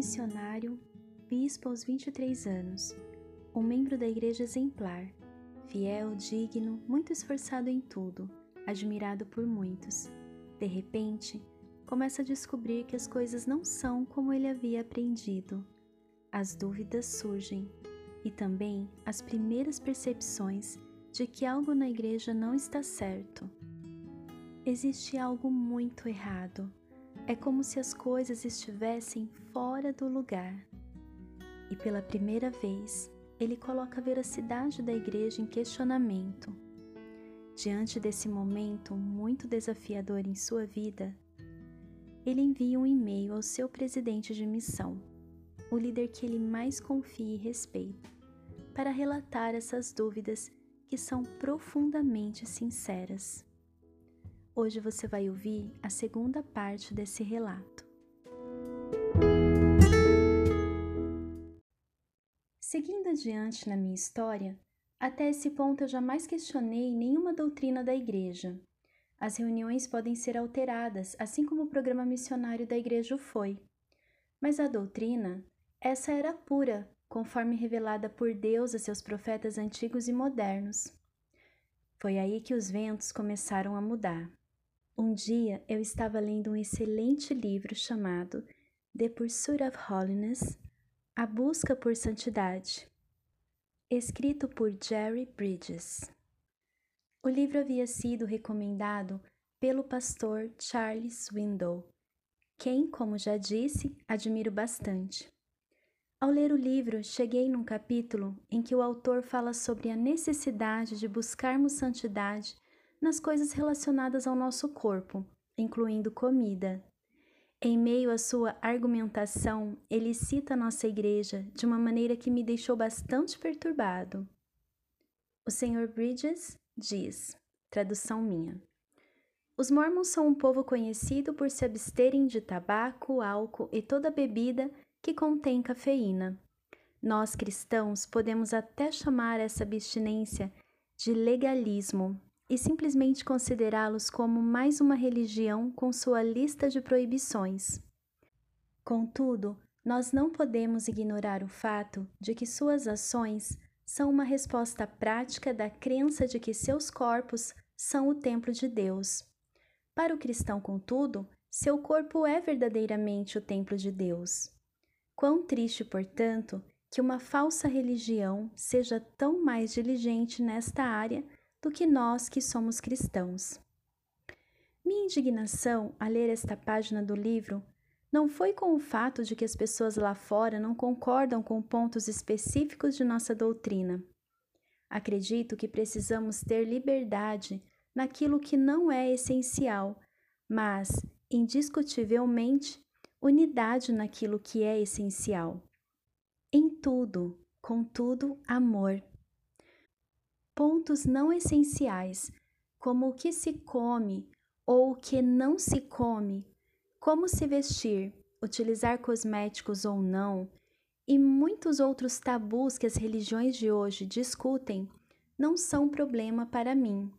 missionário, bispo aos 23 anos, um membro da igreja exemplar, fiel, digno, muito esforçado em tudo, admirado por muitos. De repente, começa a descobrir que as coisas não são como ele havia aprendido. As dúvidas surgem e também as primeiras percepções de que algo na igreja não está certo. Existe algo muito errado. É como se as coisas estivessem fora do lugar. E pela primeira vez, ele coloca a veracidade da igreja em questionamento. Diante desse momento muito desafiador em sua vida, ele envia um e-mail ao seu presidente de missão, o líder que ele mais confia e respeita, para relatar essas dúvidas que são profundamente sinceras. Hoje você vai ouvir a segunda parte desse relato. Seguindo adiante na minha história, até esse ponto eu jamais questionei nenhuma doutrina da igreja. As reuniões podem ser alteradas, assim como o programa missionário da igreja o foi. Mas a doutrina, essa era pura, conforme revelada por Deus a seus profetas antigos e modernos. Foi aí que os ventos começaram a mudar. Um dia eu estava lendo um excelente livro chamado The Pursuit of Holiness A Busca por Santidade, escrito por Jerry Bridges. O livro havia sido recomendado pelo pastor Charles Window, quem, como já disse, admiro bastante. Ao ler o livro, cheguei num capítulo em que o autor fala sobre a necessidade de buscarmos santidade nas coisas relacionadas ao nosso corpo, incluindo comida. Em meio à sua argumentação, ele cita a nossa igreja de uma maneira que me deixou bastante perturbado. O Sr. Bridges diz, tradução minha. Os mormons são um povo conhecido por se absterem de tabaco, álcool e toda bebida que contém cafeína. Nós cristãos podemos até chamar essa abstinência de legalismo e simplesmente considerá-los como mais uma religião com sua lista de proibições. Contudo, nós não podemos ignorar o fato de que suas ações são uma resposta prática da crença de que seus corpos são o templo de Deus. Para o cristão, contudo, seu corpo é verdadeiramente o templo de Deus. Quão triste, portanto, que uma falsa religião seja tão mais diligente nesta área do que nós que somos cristãos. Minha indignação a ler esta página do livro não foi com o fato de que as pessoas lá fora não concordam com pontos específicos de nossa doutrina. Acredito que precisamos ter liberdade naquilo que não é essencial, mas, indiscutivelmente, unidade naquilo que é essencial. Em tudo, contudo, amor. Pontos não essenciais, como o que se come ou o que não se come, como se vestir, utilizar cosméticos ou não, e muitos outros tabus que as religiões de hoje discutem, não são problema para mim.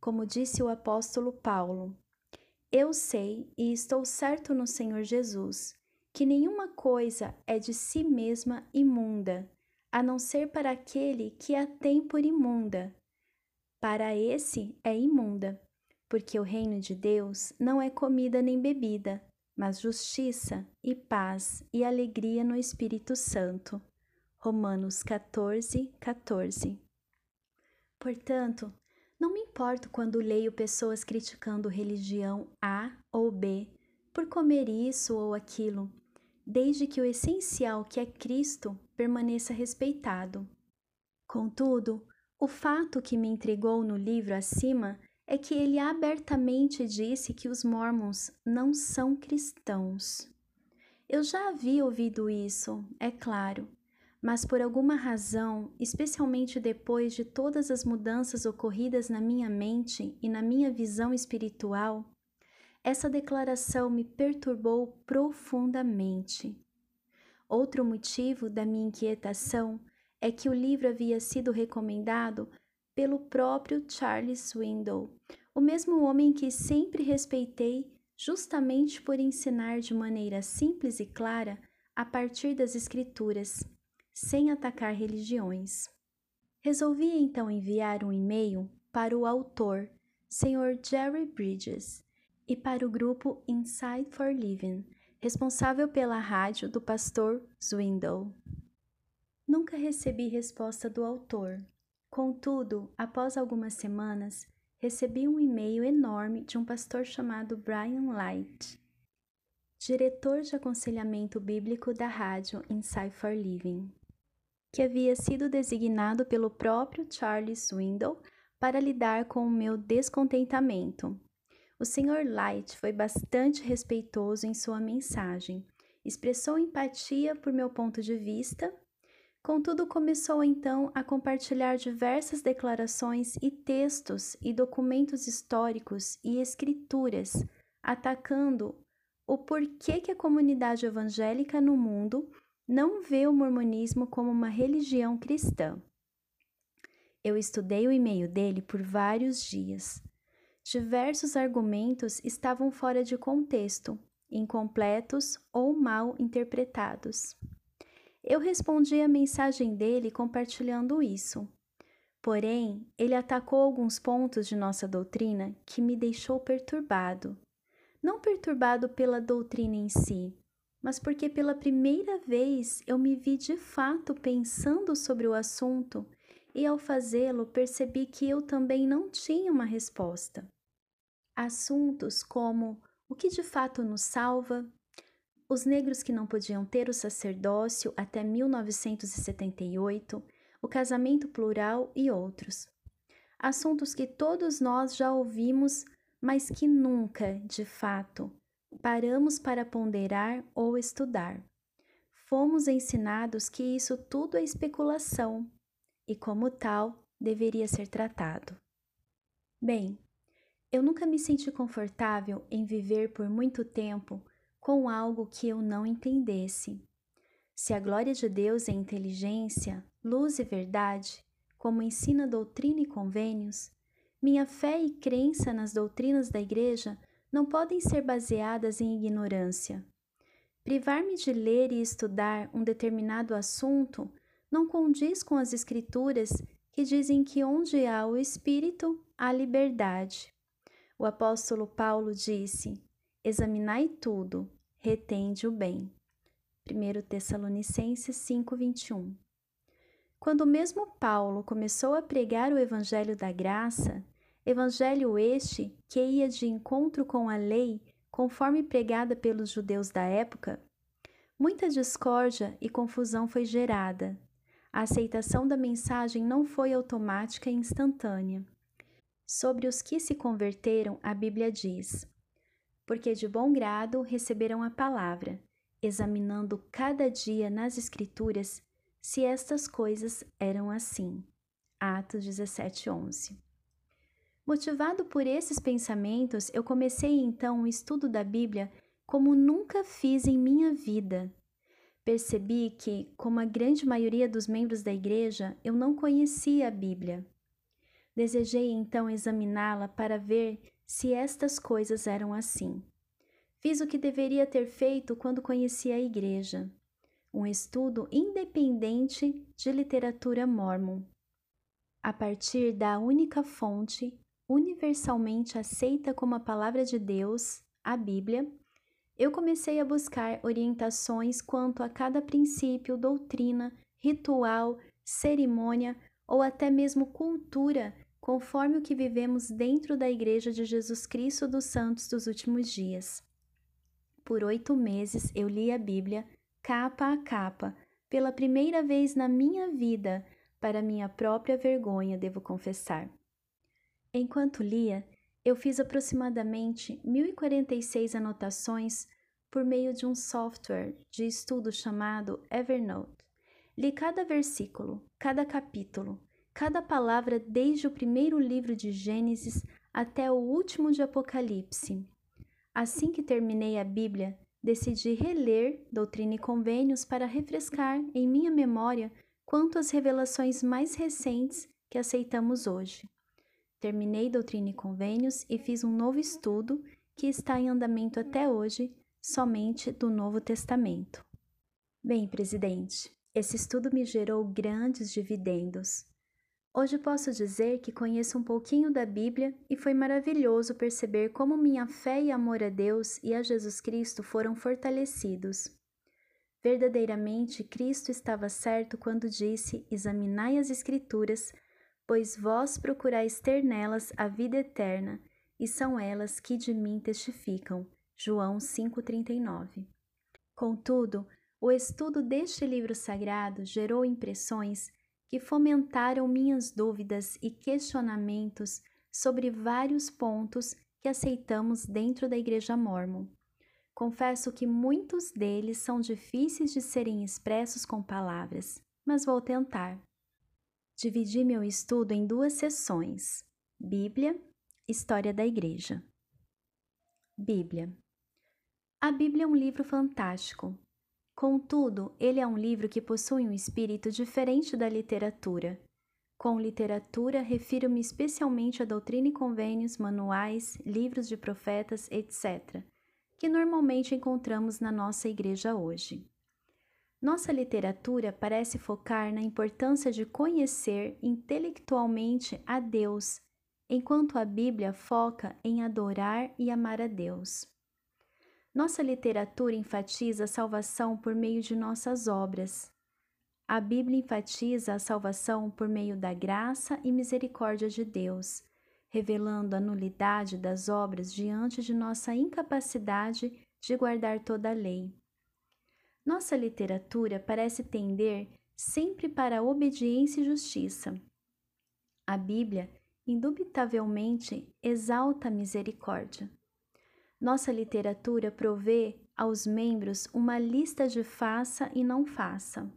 Como disse o apóstolo Paulo, eu sei e estou certo no Senhor Jesus que nenhuma coisa é de si mesma imunda, a não ser para aquele que a tem por imunda. Para esse é imunda porque o reino de Deus não é comida nem bebida, mas justiça e paz e alegria no Espírito Santo. Romanos 14, 14. Portanto, não me importo quando leio pessoas criticando religião A ou B por comer isso ou aquilo, desde que o essencial que é Cristo permaneça respeitado. Contudo, o fato que me intrigou no livro acima é que ele abertamente disse que os mormons não são cristãos. Eu já havia ouvido isso, é claro, mas por alguma razão, especialmente depois de todas as mudanças ocorridas na minha mente e na minha visão espiritual, essa declaração me perturbou profundamente. Outro motivo da minha inquietação é que o livro havia sido recomendado pelo próprio Charles Swindoll, o mesmo homem que sempre respeitei justamente por ensinar de maneira simples e clara a partir das Escrituras, sem atacar religiões. Resolvi então enviar um e-mail para o autor, Sr. Jerry Bridges, e para o grupo Inside for Living, responsável pela rádio do pastor Zwindle. Nunca recebi resposta do autor. Contudo, após algumas semanas, recebi um e-mail enorme de um pastor chamado Brian Light, diretor de aconselhamento bíblico da rádio Inside for Living, que havia sido designado pelo próprio Charles Swindle para lidar com o meu descontentamento. O Sr. Light foi bastante respeitoso em sua mensagem, expressou empatia por meu ponto de vista Contudo, começou então a compartilhar diversas declarações e textos e documentos históricos e escrituras, atacando o porquê que a comunidade evangélica no mundo não vê o mormonismo como uma religião cristã. Eu estudei o e-mail dele por vários dias. Diversos argumentos estavam fora de contexto, incompletos ou mal interpretados. Eu respondi a mensagem dele compartilhando isso. Porém, ele atacou alguns pontos de nossa doutrina que me deixou perturbado. Não perturbado pela doutrina em si, mas porque pela primeira vez eu me vi de fato pensando sobre o assunto e ao fazê-lo percebi que eu também não tinha uma resposta. Assuntos como o que de fato nos salva, os negros que não podiam ter o sacerdócio até 1978, o casamento plural e outros. Assuntos que todos nós já ouvimos, mas que nunca, de fato, paramos para ponderar ou estudar. Fomos ensinados que isso tudo é especulação e, como tal, deveria ser tratado. Bem, eu nunca me senti confortável em viver por muito tempo com algo que eu não entendesse. Se a glória de Deus é inteligência, luz e verdade, como ensina doutrina e convênios, minha fé e crença nas doutrinas da Igreja não podem ser baseadas em ignorância. Privar-me de ler e estudar um determinado assunto não condiz com as Escrituras que dizem que onde há o Espírito, há liberdade. O apóstolo Paulo disse: Examinai tudo, retende o bem. 1 Tessalonicenses 5:21. Quando mesmo Paulo começou a pregar o evangelho da graça, evangelho este que ia de encontro com a lei, conforme pregada pelos judeus da época, muita discórdia e confusão foi gerada. A aceitação da mensagem não foi automática e instantânea. Sobre os que se converteram, a Bíblia diz: porque de bom grado receberam a palavra, examinando cada dia nas Escrituras se estas coisas eram assim. Atos 17, 11. Motivado por esses pensamentos, eu comecei então o estudo da Bíblia como nunca fiz em minha vida. Percebi que, como a grande maioria dos membros da igreja, eu não conhecia a Bíblia. Desejei então examiná-la para ver se estas coisas eram assim. Fiz o que deveria ter feito quando conheci a igreja, um estudo independente de literatura mormon. A partir da única fonte, universalmente aceita como a palavra de Deus, a Bíblia, eu comecei a buscar orientações quanto a cada princípio, doutrina, ritual, cerimônia ou até mesmo cultura conforme o que vivemos dentro da Igreja de Jesus Cristo dos Santos dos últimos dias. Por oito meses eu li a Bíblia, capa a capa, pela primeira vez na minha vida, para minha própria vergonha, devo confessar. Enquanto lia, eu fiz aproximadamente 1046 anotações por meio de um software de estudo chamado Evernote. Li cada versículo, cada capítulo, cada palavra desde o primeiro livro de Gênesis até o último de Apocalipse. Assim que terminei a Bíblia, decidi reler Doutrina e Convênios para refrescar em minha memória quanto às revelações mais recentes que aceitamos hoje. Terminei Doutrina e Convênios e fiz um novo estudo que está em andamento até hoje, somente do Novo Testamento. Bem, presidente, esse estudo me gerou grandes dividendos. Hoje posso dizer que conheço um pouquinho da Bíblia e foi maravilhoso perceber como minha fé e amor a Deus e a Jesus Cristo foram fortalecidos. Verdadeiramente, Cristo estava certo quando disse: Examinai as Escrituras, pois vós procurais ter nelas a vida eterna, e são elas que de mim testificam. João 5,39. Contudo, o estudo deste livro sagrado gerou impressões que fomentaram minhas dúvidas e questionamentos sobre vários pontos que aceitamos dentro da Igreja Mormon. Confesso que muitos deles são difíceis de serem expressos com palavras, mas vou tentar. Dividi meu estudo em duas sessões: Bíblia, História da Igreja. Bíblia. A Bíblia é um livro fantástico, Contudo, ele é um livro que possui um espírito diferente da literatura. Com literatura, refiro-me especialmente a doutrina e convênios, manuais, livros de profetas, etc., que normalmente encontramos na nossa igreja hoje. Nossa literatura parece focar na importância de conhecer intelectualmente a Deus, enquanto a Bíblia foca em adorar e amar a Deus. Nossa literatura enfatiza a salvação por meio de nossas obras. A Bíblia enfatiza a salvação por meio da graça e misericórdia de Deus, revelando a nulidade das obras diante de nossa incapacidade de guardar toda a lei. Nossa literatura parece tender sempre para a obediência e justiça. A Bíblia, indubitavelmente, exalta a misericórdia. Nossa literatura provê aos membros uma lista de faça e não faça.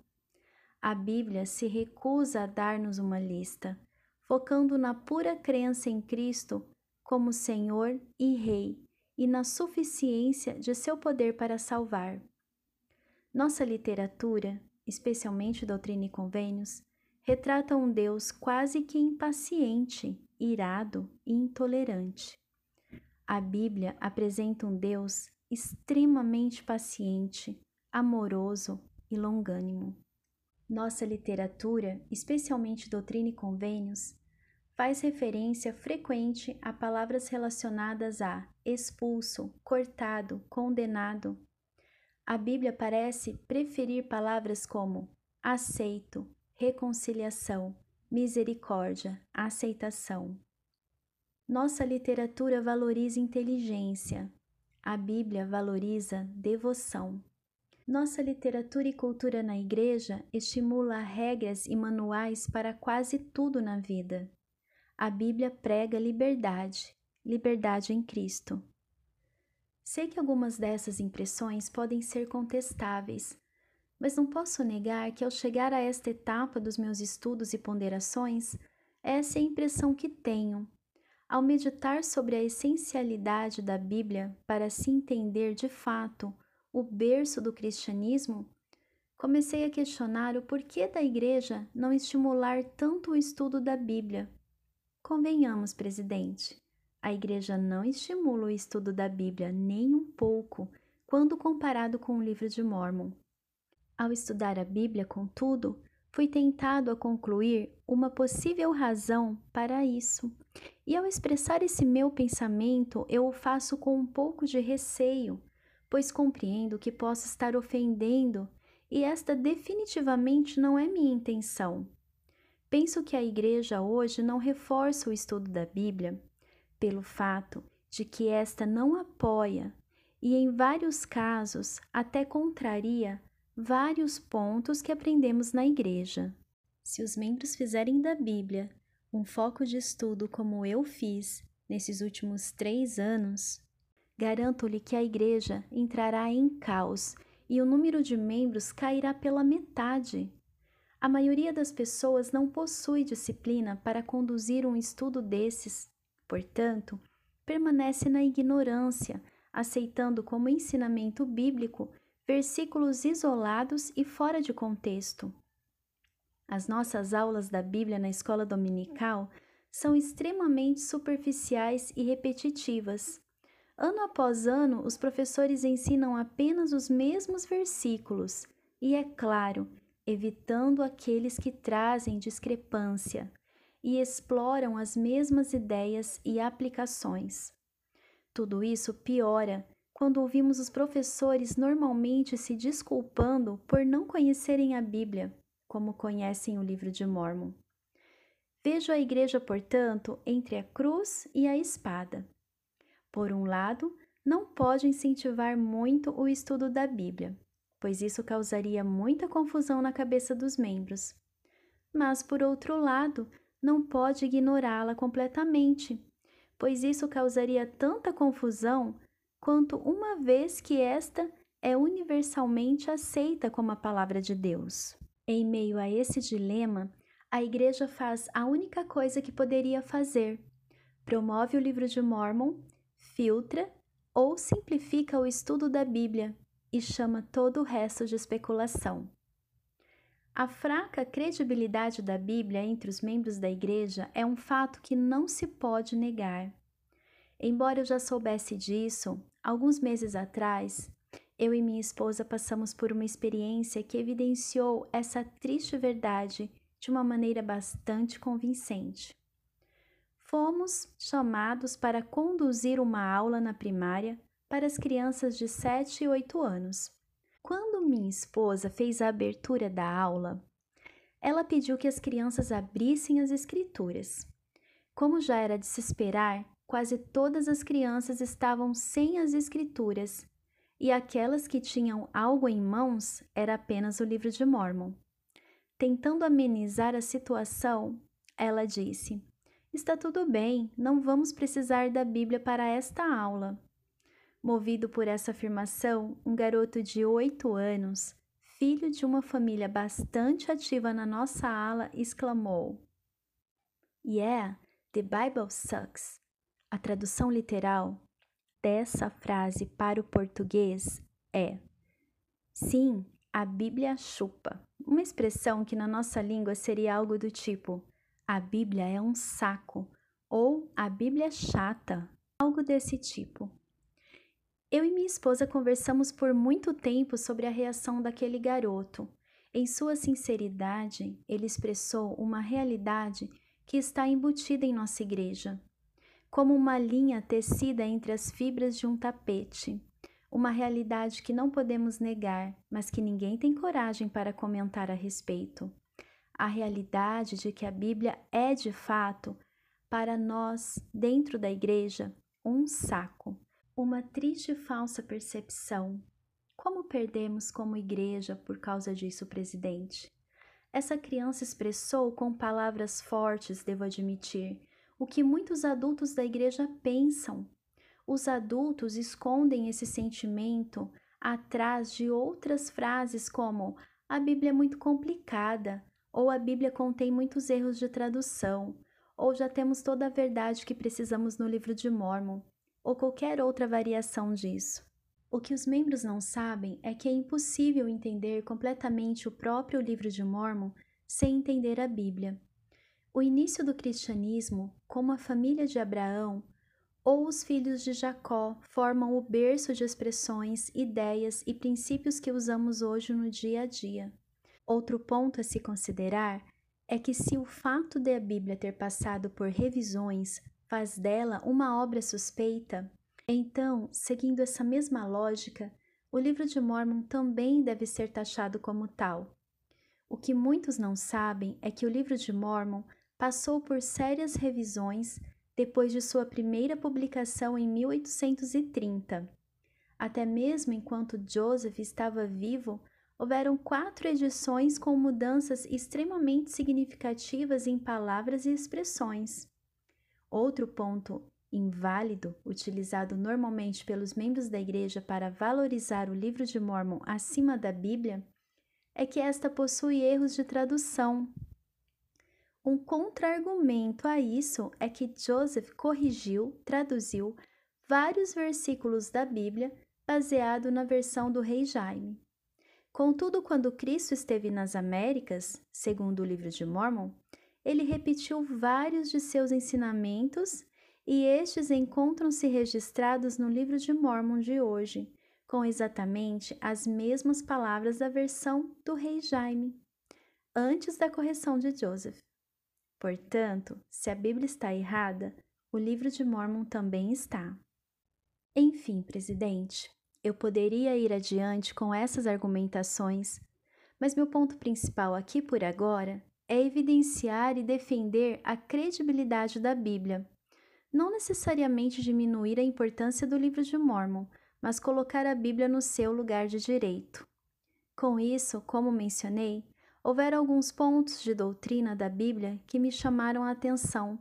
A Bíblia se recusa a dar-nos uma lista, focando na pura crença em Cristo como Senhor e Rei e na suficiência de seu poder para salvar. Nossa literatura, especialmente Doutrina e Convênios, retrata um Deus quase que impaciente, irado e intolerante. A Bíblia apresenta um Deus extremamente paciente, amoroso e longânimo. Nossa literatura, especialmente doutrina e convênios, faz referência frequente a palavras relacionadas a expulso, cortado, condenado. A Bíblia parece preferir palavras como aceito, reconciliação, misericórdia, aceitação. Nossa literatura valoriza inteligência. A Bíblia valoriza devoção. Nossa literatura e cultura na igreja estimula regras e manuais para quase tudo na vida. A Bíblia prega liberdade, liberdade em Cristo. Sei que algumas dessas impressões podem ser contestáveis, mas não posso negar que ao chegar a esta etapa dos meus estudos e ponderações, essa é a impressão que tenho ao meditar sobre a essencialidade da Bíblia para se entender de fato o berço do cristianismo, comecei a questionar o porquê da Igreja não estimular tanto o estudo da Bíblia. Convenhamos, presidente, a Igreja não estimula o estudo da Bíblia nem um pouco quando comparado com o livro de Mormon. Ao estudar a Bíblia, contudo, fui tentado a concluir uma possível razão para isso. E ao expressar esse meu pensamento, eu o faço com um pouco de receio, pois compreendo que posso estar ofendendo, e esta definitivamente não é minha intenção. Penso que a igreja hoje não reforça o estudo da Bíblia pelo fato de que esta não apoia e, em vários casos, até contraria vários pontos que aprendemos na igreja. Se os membros fizerem da Bíblia um foco de estudo como eu fiz nesses últimos três anos, garanto-lhe que a igreja entrará em caos e o número de membros cairá pela metade. A maioria das pessoas não possui disciplina para conduzir um estudo desses, portanto, permanece na ignorância, aceitando como ensinamento bíblico versículos isolados e fora de contexto. As nossas aulas da Bíblia na escola dominical são extremamente superficiais e repetitivas. Ano após ano, os professores ensinam apenas os mesmos versículos, e, é claro, evitando aqueles que trazem discrepância e exploram as mesmas ideias e aplicações. Tudo isso piora quando ouvimos os professores normalmente se desculpando por não conhecerem a Bíblia, como conhecem o livro de Mormon. Vejo a igreja, portanto, entre a cruz e a espada. Por um lado, não pode incentivar muito o estudo da Bíblia, pois isso causaria muita confusão na cabeça dos membros. Mas, por outro lado, não pode ignorá-la completamente, pois isso causaria tanta confusão quanto uma vez que esta é universalmente aceita como a palavra de Deus. Em meio a esse dilema, a Igreja faz a única coisa que poderia fazer: promove o livro de Mormon, filtra ou simplifica o estudo da Bíblia e chama todo o resto de especulação. A fraca credibilidade da Bíblia entre os membros da Igreja é um fato que não se pode negar. Embora eu já soubesse disso, alguns meses atrás, eu e minha esposa passamos por uma experiência que evidenciou essa triste verdade de uma maneira bastante convincente. Fomos chamados para conduzir uma aula na primária para as crianças de 7 e 8 anos. Quando minha esposa fez a abertura da aula, ela pediu que as crianças abrissem as escrituras. Como já era de se esperar, quase todas as crianças estavam sem as escrituras, e aquelas que tinham algo em mãos era apenas o livro de Mormon. Tentando amenizar a situação, ela disse: Está tudo bem, não vamos precisar da Bíblia para esta aula. Movido por essa afirmação, um garoto de oito anos, filho de uma família bastante ativa na nossa ala, exclamou: Yeah, the Bible sucks. A tradução literal dessa frase para o português é: Sim, a Bíblia chupa. Uma expressão que na nossa língua seria algo do tipo: A Bíblia é um saco ou a Bíblia é chata, algo desse tipo. Eu e minha esposa conversamos por muito tempo sobre a reação daquele garoto. Em sua sinceridade, ele expressou uma realidade que está embutida em nossa igreja, como uma linha tecida entre as fibras de um tapete. Uma realidade que não podemos negar, mas que ninguém tem coragem para comentar a respeito. A realidade de que a Bíblia é de fato, para nós, dentro da igreja, um saco uma triste e falsa percepção. Como perdemos como igreja por causa disso, presidente? Essa criança expressou com palavras fortes, devo admitir, o que muitos adultos da igreja pensam. Os adultos escondem esse sentimento atrás de outras frases como a Bíblia é muito complicada, ou a Bíblia contém muitos erros de tradução, ou já temos toda a verdade que precisamos no livro de Mormon ou qualquer outra variação disso. O que os membros não sabem é que é impossível entender completamente o próprio livro de Mormon sem entender a Bíblia. O início do cristianismo, como a família de Abraão ou os filhos de Jacó, formam o berço de expressões, ideias e princípios que usamos hoje no dia a dia. Outro ponto a se considerar é que, se o fato de a Bíblia ter passado por revisões faz dela uma obra suspeita, então, seguindo essa mesma lógica, o livro de Mormon também deve ser taxado como tal. O que muitos não sabem é que o livro de Mormon passou por sérias revisões depois de sua primeira publicação em 1830. Até mesmo enquanto Joseph estava vivo, houveram quatro edições com mudanças extremamente significativas em palavras e expressões. Outro ponto inválido, utilizado normalmente pelos membros da igreja para valorizar o livro de Mormon acima da Bíblia, é que esta possui erros de tradução. Um contra-argumento a isso é que Joseph corrigiu, traduziu vários versículos da Bíblia baseado na versão do rei Jaime. Contudo, quando Cristo esteve nas Américas, segundo o livro de Mormon, ele repetiu vários de seus ensinamentos e estes encontram-se registrados no livro de Mormon de hoje, com exatamente as mesmas palavras da versão do rei Jaime, antes da correção de Joseph. Portanto, se a Bíblia está errada, o livro de Mormon também está. Enfim, presidente, eu poderia ir adiante com essas argumentações, mas meu ponto principal aqui por agora é evidenciar e defender a credibilidade da Bíblia, não necessariamente diminuir a importância do livro de Mormon, mas colocar a Bíblia no seu lugar de direito. Com isso, como mencionei, houveram alguns pontos de doutrina da Bíblia que me chamaram a atenção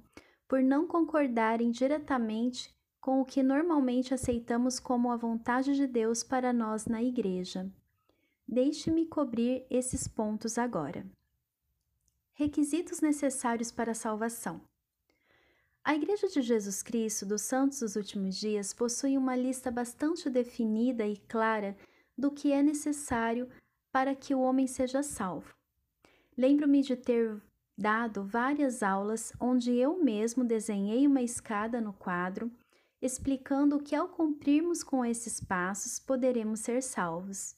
por não concordarem diretamente com o que normalmente aceitamos como a vontade de Deus para nós na Igreja. Deixe-me cobrir esses pontos agora. Requisitos necessários para a salvação. A Igreja de Jesus Cristo dos Santos dos Últimos Dias possui uma lista bastante definida e clara do que é necessário para que o homem seja salvo. Lembro-me de ter dado várias aulas onde eu mesmo desenhei uma escada no quadro, explicando que ao cumprirmos com esses passos poderemos ser salvos.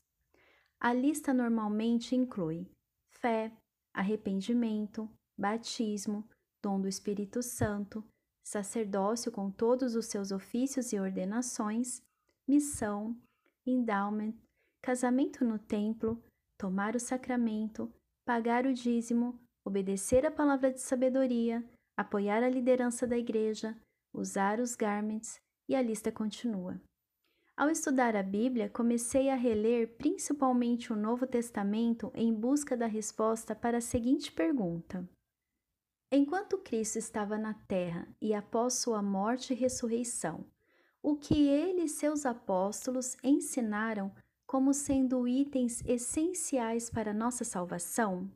A lista normalmente inclui fé, arrependimento, batismo, dom do Espírito Santo, sacerdócio com todos os seus ofícios e ordenações, missão, endowment, casamento no templo, tomar o sacramento, pagar o dízimo, obedecer a palavra de sabedoria, apoiar a liderança da igreja, usar os garments e a lista continua. Ao estudar a Bíblia, comecei a reler principalmente o Novo Testamento em busca da resposta para a seguinte pergunta: Enquanto Cristo estava na terra e após sua morte e ressurreição, o que ele e seus apóstolos ensinaram como sendo itens essenciais para nossa salvação?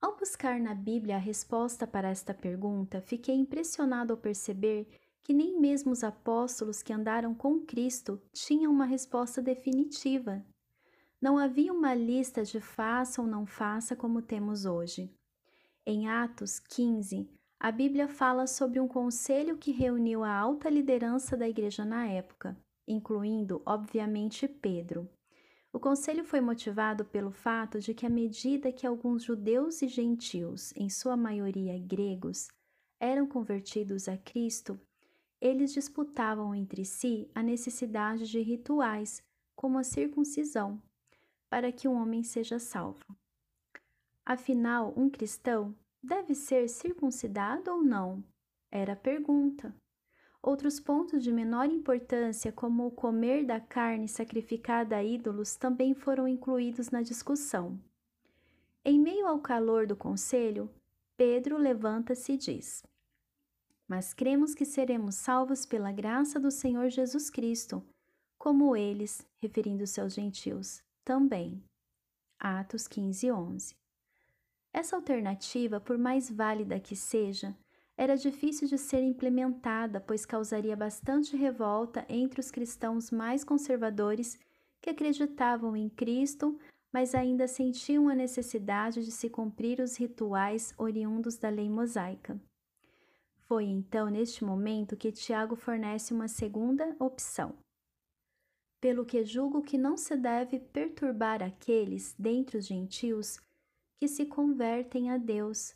Ao buscar na Bíblia a resposta para esta pergunta, fiquei impressionado ao perceber que nem mesmo os apóstolos que andaram com Cristo tinham uma resposta definitiva. Não havia uma lista de faça ou não faça como temos hoje. Em Atos 15, a Bíblia fala sobre um conselho que reuniu a alta liderança da igreja na época, incluindo, obviamente, Pedro. O conselho foi motivado pelo fato de que, à medida que alguns judeus e gentios, em sua maioria gregos, eram convertidos a Cristo, eles disputavam entre si a necessidade de rituais, como a circuncisão, para que um homem seja salvo. Afinal, um cristão deve ser circuncidado ou não? Era a pergunta. Outros pontos de menor importância, como o comer da carne sacrificada a ídolos, também foram incluídos na discussão. Em meio ao calor do conselho, Pedro levanta-se e diz: mas cremos que seremos salvos pela graça do Senhor Jesus Cristo, como eles, referindo-se aos gentios, também. Atos 15, 11. Essa alternativa, por mais válida que seja, era difícil de ser implementada, pois causaria bastante revolta entre os cristãos mais conservadores que acreditavam em Cristo, mas ainda sentiam a necessidade de se cumprir os rituais oriundos da lei mosaica. Foi então neste momento que Tiago fornece uma segunda opção. Pelo que julgo que não se deve perturbar aqueles, dentre os gentios, que se convertem a Deus,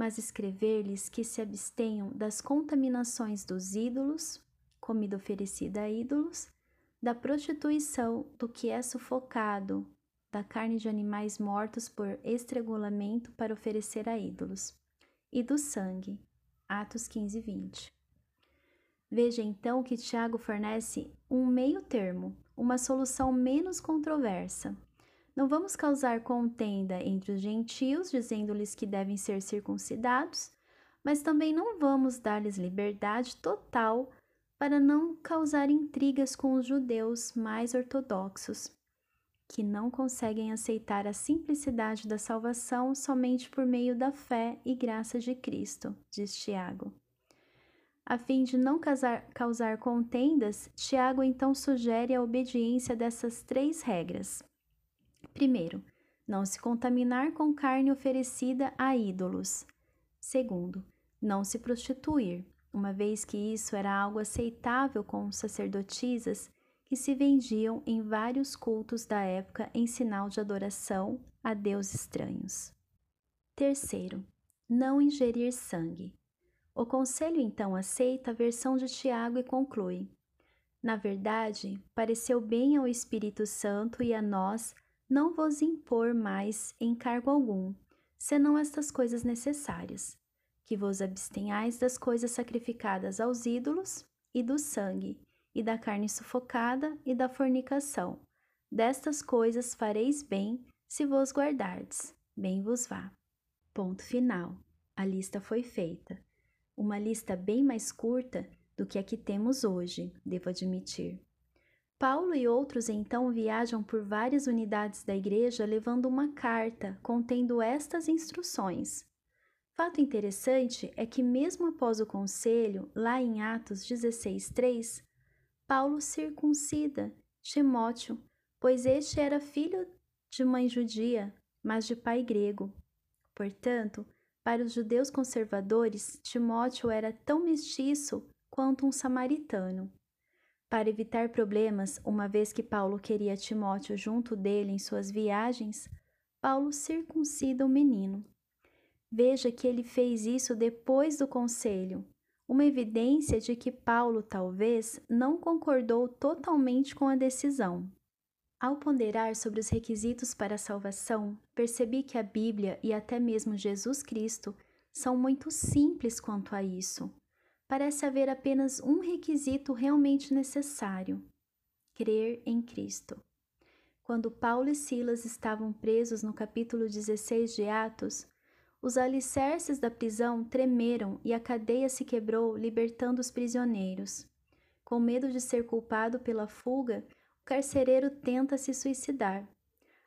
mas escrever-lhes que se abstenham das contaminações dos ídolos, comida oferecida a ídolos, da prostituição, do que é sufocado, da carne de animais mortos por estrangulamento para oferecer a ídolos, e do sangue, Atos 15, 20. Veja então que Tiago fornece um meio termo, uma solução menos controversa. Não vamos causar contenda entre os gentios, dizendo-lhes que devem ser circuncidados, mas também não vamos dar-lhes liberdade total para não causar intrigas com os judeus mais ortodoxos, que não conseguem aceitar a simplicidade da salvação somente por meio da fé e graça de Cristo, diz Tiago. A fim de não causar, causar contendas, Tiago então sugere a obediência dessas três regras. Primeiro, não se contaminar com carne oferecida a ídolos. Segundo, não se prostituir, uma vez que isso era algo aceitável com sacerdotisas e se vendiam em vários cultos da época em sinal de adoração a deuses estranhos. Terceiro, não ingerir sangue. O conselho então aceita a versão de Tiago e conclui: Na verdade, pareceu bem ao Espírito Santo e a nós não vos impor mais encargo algum, senão estas coisas necessárias: que vos abstenhais das coisas sacrificadas aos ídolos e do sangue, e da carne sufocada e da fornicação. Destas coisas fareis bem se vos guardardes, bem vos vá. Ponto final. A lista foi feita. Uma lista bem mais curta do que a que temos hoje, devo admitir. Paulo e outros então viajam por várias unidades da igreja levando uma carta contendo estas instruções. Fato interessante é que, mesmo após o conselho, lá em Atos 16,3, Paulo circuncida Timóteo, pois este era filho de mãe judia, mas de pai grego. Portanto, para os judeus conservadores, Timóteo era tão mestiço quanto um samaritano. Para evitar problemas, uma vez que Paulo queria Timóteo junto dele em suas viagens, Paulo circuncida o menino. Veja que ele fez isso depois do conselho, uma evidência de que Paulo talvez não concordou totalmente com a decisão. Ao ponderar sobre os requisitos para a salvação, percebi que a Bíblia e até mesmo Jesus Cristo são muito simples quanto a isso. Parece haver apenas um requisito realmente necessário: crer em Cristo. Quando Paulo e Silas estavam presos no capítulo 16 de Atos, os alicerces da prisão tremeram e a cadeia se quebrou, libertando os prisioneiros. Com medo de ser culpado pela fuga, o carcereiro tenta se suicidar.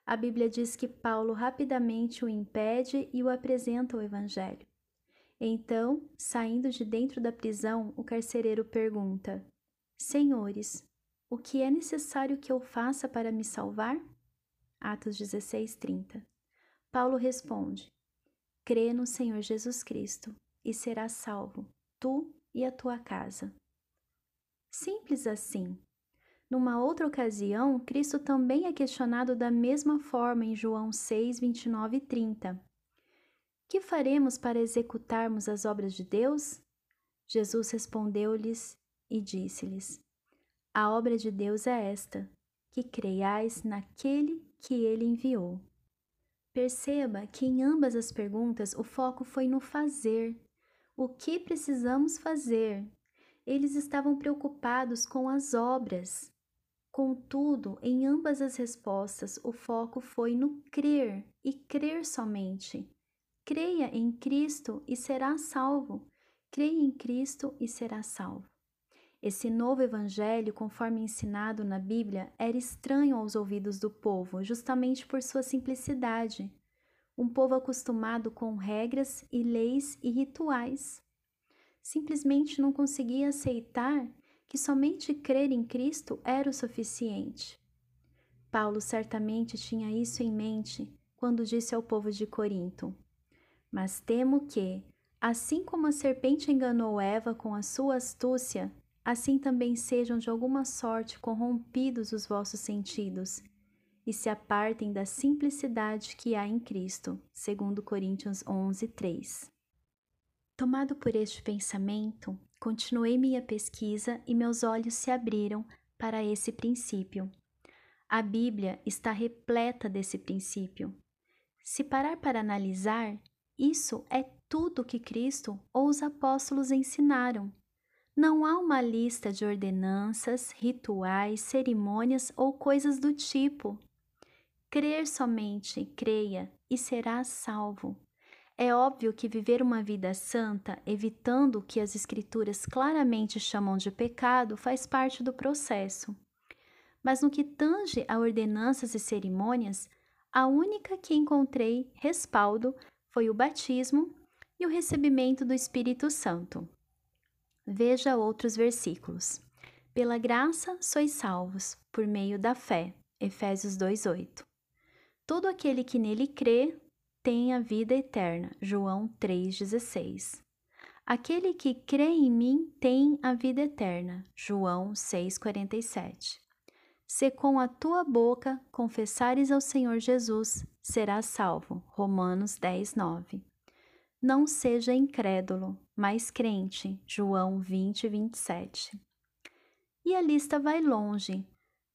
A Bíblia diz que Paulo rapidamente o impede e o apresenta ao Evangelho. Então, saindo de dentro da prisão, o carcereiro pergunta: Senhores, o que é necessário que eu faça para me salvar? Atos 16, 30. Paulo responde: Crê no Senhor Jesus Cristo e serás salvo, tu e a tua casa. Simples assim. Numa outra ocasião, Cristo também é questionado da mesma forma em João 6, 29 e 30. Que faremos para executarmos as obras de Deus? Jesus respondeu-lhes e disse-lhes: A obra de Deus é esta, que creiais naquele que ele enviou. Perceba que em ambas as perguntas o foco foi no fazer. O que precisamos fazer? Eles estavam preocupados com as obras. Contudo, em ambas as respostas, o foco foi no crer e crer somente. Creia em Cristo e será salvo. Creia em Cristo e será salvo. Esse novo evangelho, conforme ensinado na Bíblia, era estranho aos ouvidos do povo, justamente por sua simplicidade. Um povo acostumado com regras e leis e rituais. Simplesmente não conseguia aceitar que somente crer em Cristo era o suficiente. Paulo certamente tinha isso em mente quando disse ao povo de Corinto: Mas temo que, assim como a serpente enganou Eva com a sua astúcia, assim também sejam de alguma sorte corrompidos os vossos sentidos, e se apartem da simplicidade que há em Cristo, segundo Coríntios 11, 3. Tomado por este pensamento, continuei minha pesquisa e meus olhos se abriram para esse princípio. A Bíblia está repleta desse princípio. Se parar para analisar, isso é tudo que Cristo ou os apóstolos ensinaram não há uma lista de ordenanças, rituais, cerimônias ou coisas do tipo. Crer somente, creia e serás salvo. É óbvio que viver uma vida santa, evitando o que as Escrituras claramente chamam de pecado, faz parte do processo. Mas no que tange a ordenanças e cerimônias, a única que encontrei respaldo foi o batismo e o recebimento do Espírito Santo. Veja outros versículos. Pela graça sois salvos, por meio da fé. Efésios 2:8. Todo aquele que nele crê tem a vida eterna. João 3:16. Aquele que crê em mim tem a vida eterna. João 6:47. Se com a tua boca confessares ao Senhor Jesus, serás salvo. Romanos 10, 9. Não seja incrédulo, mas crente. João 20, 27. E a lista vai longe.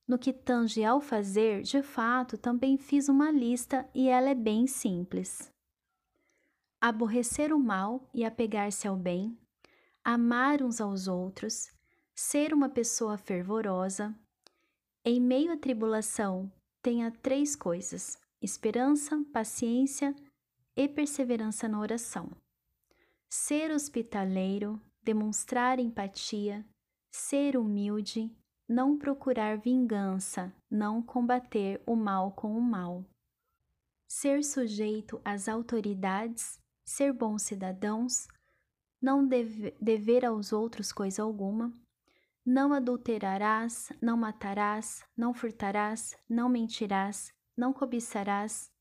No que tange ao fazer, de fato, também fiz uma lista e ela é bem simples. Aborrecer o mal e apegar-se ao bem, amar uns aos outros, ser uma pessoa fervorosa. Em meio à tribulação, tenha três coisas: esperança, paciência e perseverança na oração. Ser hospitaleiro, demonstrar empatia, ser humilde, não procurar vingança, não combater o mal com o mal. Ser sujeito às autoridades, ser bons cidadãos, não deve, dever aos outros coisa alguma, não adulterarás, não matarás, não furtarás, não mentirás, não cobiçarás.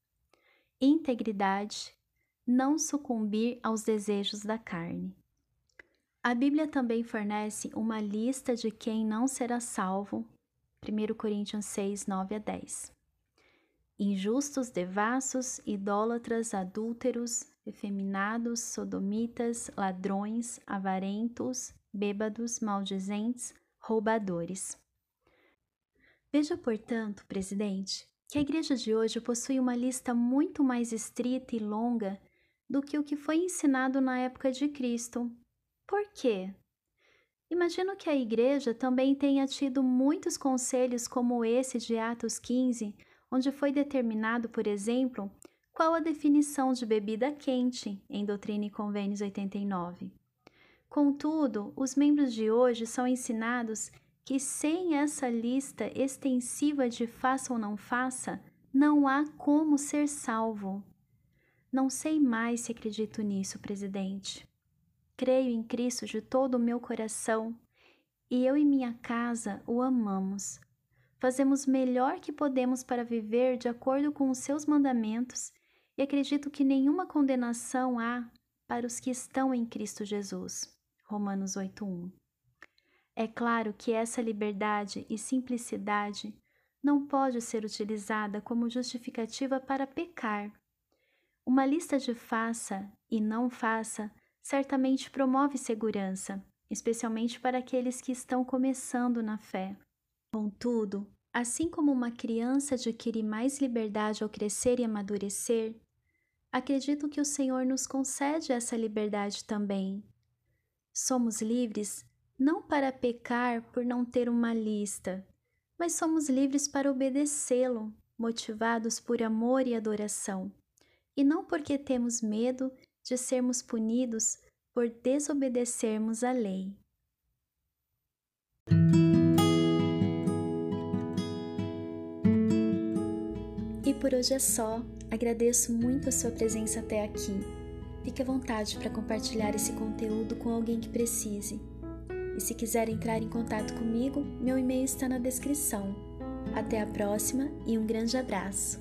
Integridade, não sucumbir aos desejos da carne. A Bíblia também fornece uma lista de quem não será salvo. 1 Coríntios 6, 9 a 10. Injustos, devassos, idólatras, adúlteros, efeminados, sodomitas, ladrões, avarentos, bêbados, maldizentes, roubadores. Veja, portanto, presidente, que a igreja de hoje possui uma lista muito mais estrita e longa do que o que foi ensinado na época de Cristo. Por quê? Imagino que a igreja também tenha tido muitos conselhos como esse de Atos 15, onde foi determinado, por exemplo, qual a definição de bebida quente em Doutrina e Convênios 89. Contudo, os membros de hoje são ensinados que sem essa lista extensiva de faça ou não faça, não há como ser salvo. Não sei mais se acredito nisso, presidente. Creio em Cristo de todo o meu coração e eu e minha casa o amamos. Fazemos melhor que podemos para viver de acordo com os seus mandamentos e acredito que nenhuma condenação há para os que estão em Cristo Jesus. Romanos 8:1. É claro que essa liberdade e simplicidade não pode ser utilizada como justificativa para pecar. Uma lista de faça e não faça certamente promove segurança, especialmente para aqueles que estão começando na fé. Contudo, assim como uma criança adquire mais liberdade ao crescer e amadurecer, acredito que o Senhor nos concede essa liberdade também Somos livres não para pecar por não ter uma lista, mas somos livres para obedecê-lo, motivados por amor e adoração, e não porque temos medo de sermos punidos por desobedecermos a lei. E por hoje é só. Agradeço muito a sua presença até aqui. Fique à vontade para compartilhar esse conteúdo com alguém que precise. E se quiser entrar em contato comigo, meu e-mail está na descrição. Até a próxima e um grande abraço!